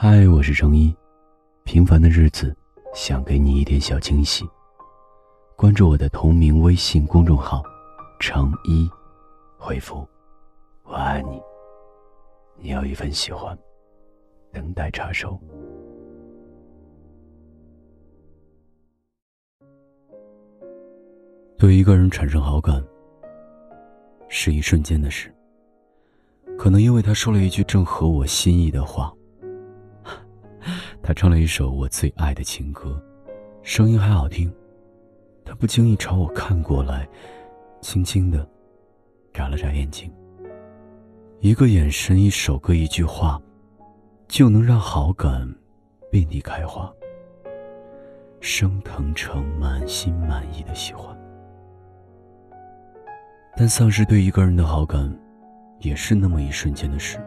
嗨，我是程一。平凡的日子，想给你一点小惊喜。关注我的同名微信公众号“程一”，回复“我爱你”，你有一份喜欢，等待插收。对一个人产生好感，是一瞬间的事。可能因为他说了一句正合我心意的话，他唱了一首我最爱的情歌，声音还好听。他不经意朝我看过来，轻轻的眨了眨眼睛。一个眼神，一首歌，一句话，就能让好感遍地开花，升腾成满心满意的喜欢。但丧失对一个人的好感，也是那么一瞬间的事。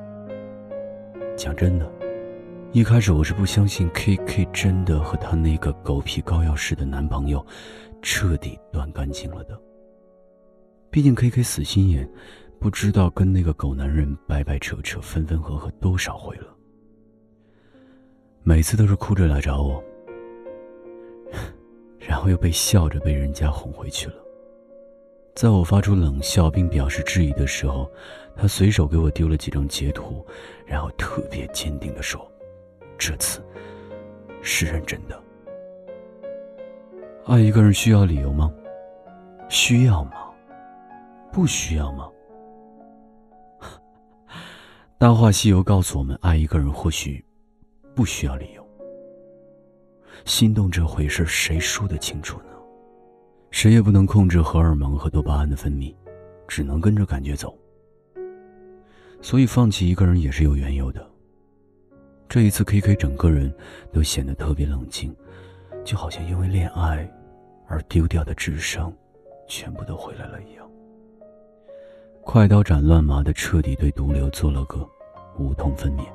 讲真的，一开始我是不相信 K K 真的和她那个狗皮膏药式的男朋友彻底断干净了的。毕竟 K K 死心眼，不知道跟那个狗男人掰掰扯扯、分分合合多少回了。每次都是哭着来找我，然后又被笑着被人家哄回去了。在我发出冷笑并表示质疑的时候，他随手给我丢了几张截图，然后特别坚定地说：“这次是认真的。爱一个人需要理由吗？需要吗？不需要吗？” 《大话西游》告诉我们，爱一个人或许不需要理由。心动这回事，谁说得清楚呢？谁也不能控制荷尔蒙和多巴胺的分泌，只能跟着感觉走。所以放弃一个人也是有缘由的。这一次，K K 整个人都显得特别冷静，就好像因为恋爱而丢掉的智商全部都回来了一样。快刀斩乱麻的彻底对毒瘤做了个无痛分娩。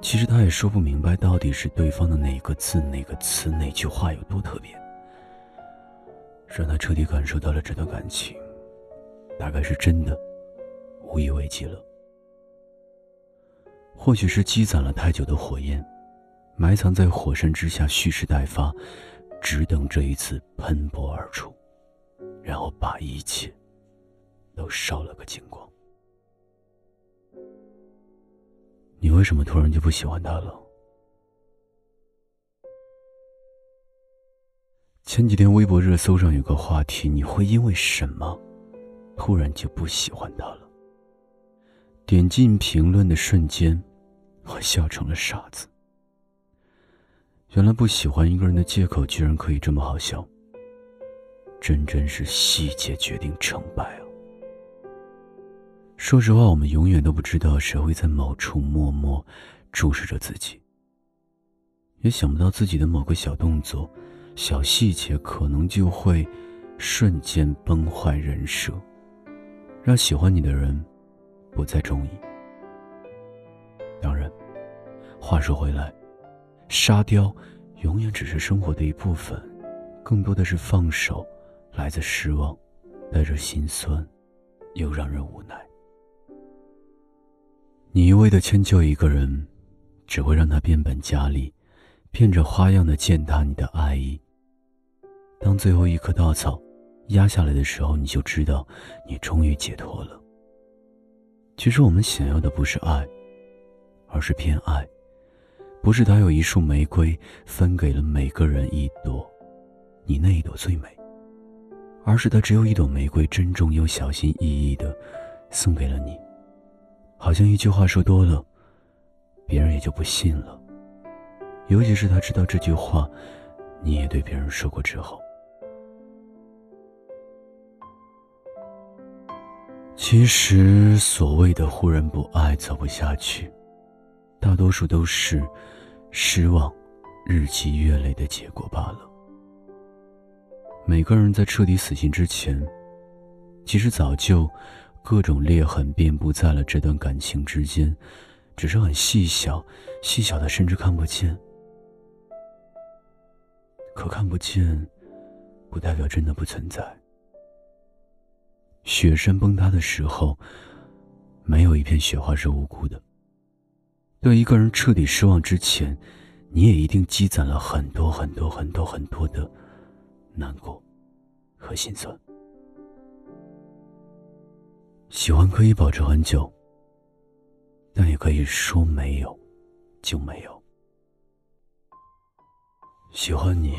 其实他也说不明白，到底是对方的哪个字、哪个词、哪句话有多特别，让他彻底感受到了这段感情，大概是真的无以为继了。或许是积攒了太久的火焰，埋藏在火山之下蓄势待发，只等这一次喷薄而出，然后把一切都烧了个精光。你为什么突然就不喜欢他了？前几天微博热搜上有个话题：你会因为什么突然就不喜欢他了？点进评论的瞬间，我笑成了傻子。原来不喜欢一个人的借口居然可以这么好笑，真真是细节决定成败啊！说实话，我们永远都不知道谁会在某处默默注视着自己，也想不到自己的某个小动作、小细节，可能就会瞬间崩坏人设，让喜欢你的人不再中意。当然，话说回来，沙雕永远只是生活的一部分，更多的是放手，来自失望，带着心酸，又让人无奈。你一味的迁就一个人，只会让他变本加厉，变着花样的践踏你的爱意。当最后一颗稻草压下来的时候，你就知道你终于解脱了。其实我们想要的不是爱，而是偏爱。不是他有一束玫瑰分给了每个人一朵，你那一朵最美，而是他只有一朵玫瑰，珍重又小心翼翼的送给了你。好像一句话说多了，别人也就不信了。尤其是他知道这句话，你也对别人说过之后。其实所谓的忽然不爱、走不下去，大多数都是失望日积月累的结果罢了。每个人在彻底死心之前，其实早就。各种裂痕遍布在了这段感情之间，只是很细小，细小的甚至看不见。可看不见，不代表真的不存在。雪山崩塌的时候，没有一片雪花是无辜的，对一个人彻底失望之前，你也一定积攒了很多很多很多很多的难过和心酸。喜欢可以保持很久，但也可以说没有就没有。喜欢你，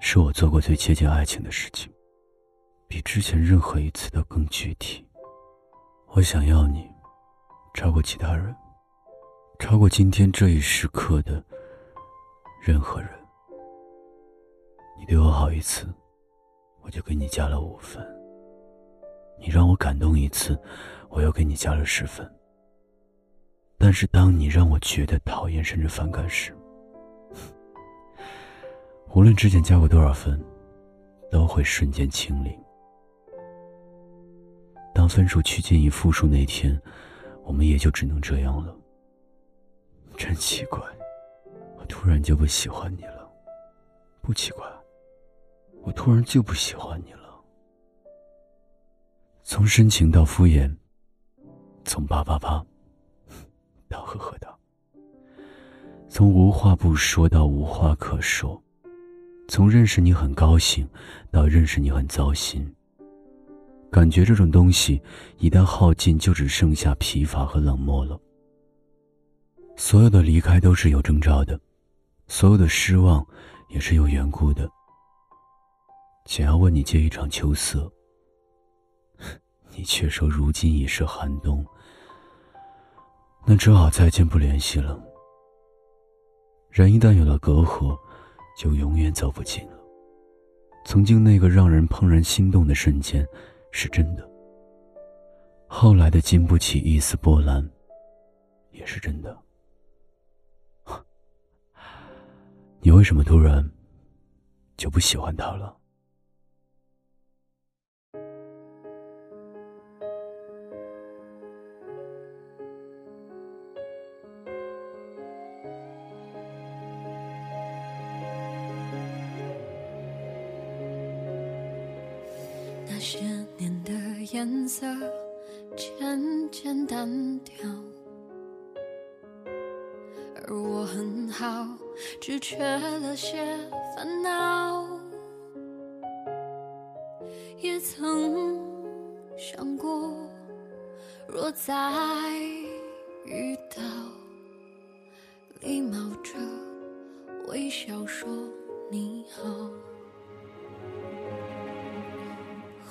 是我做过最接近爱情的事情，比之前任何一次都更具体。我想要你，超过其他人，超过今天这一时刻的任何人。你对我好一次，我就给你加了五分。你让我感动一次，我又给你加了十分。但是当你让我觉得讨厌甚至反感时，无论之前加过多少分，都会瞬间清零。当分数趋近于负数那天，我们也就只能这样了。真奇怪，我突然就不喜欢你了。不奇怪，我突然就不喜欢你了。从深情到敷衍，从叭叭叭到呵呵哒，从无话不说到无话可说，从认识你很高兴到认识你很糟心。感觉这种东西一旦耗尽，就只剩下疲乏和冷漠了。所有的离开都是有征兆的，所有的失望也是有缘故的。想要问你借一场秋色。你却说如今已是寒冬，那只好再见不联系了。人一旦有了隔阂，就永远走不近了。曾经那个让人怦然心动的瞬间，是真的；后来的经不起一丝波澜，也是真的。你为什么突然就不喜欢他了？颜色渐渐淡掉，而我很好，只缺了些烦恼。也曾想过，若再遇到，礼貌着微笑说你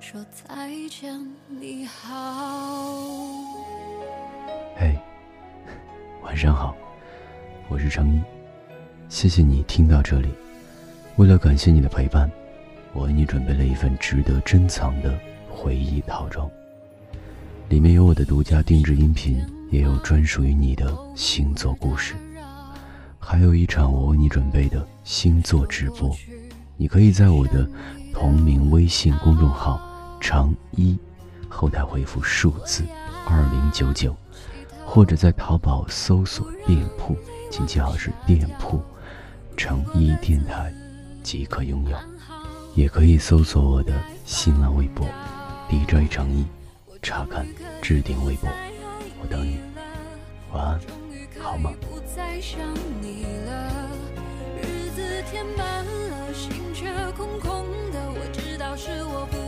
说再见，你好。嘿，晚上好，我是程一，谢谢你听到这里。为了感谢你的陪伴，我为你准备了一份值得珍藏的回忆套装，里面有我的独家定制音频，也有专属于你的星座故事，还有一场我为你准备的星座直播。你可以在我的同名微信公众号。长一，后台回复数字二零九九，或者在淘宝搜索店铺，请记好是店铺乘一电台即可拥有。也可以搜索我的新浪微博 DJ 成一，查看置顶微博。我等你，晚安，好吗？不再想你了日子填满了，心却空空的。我知道是我不。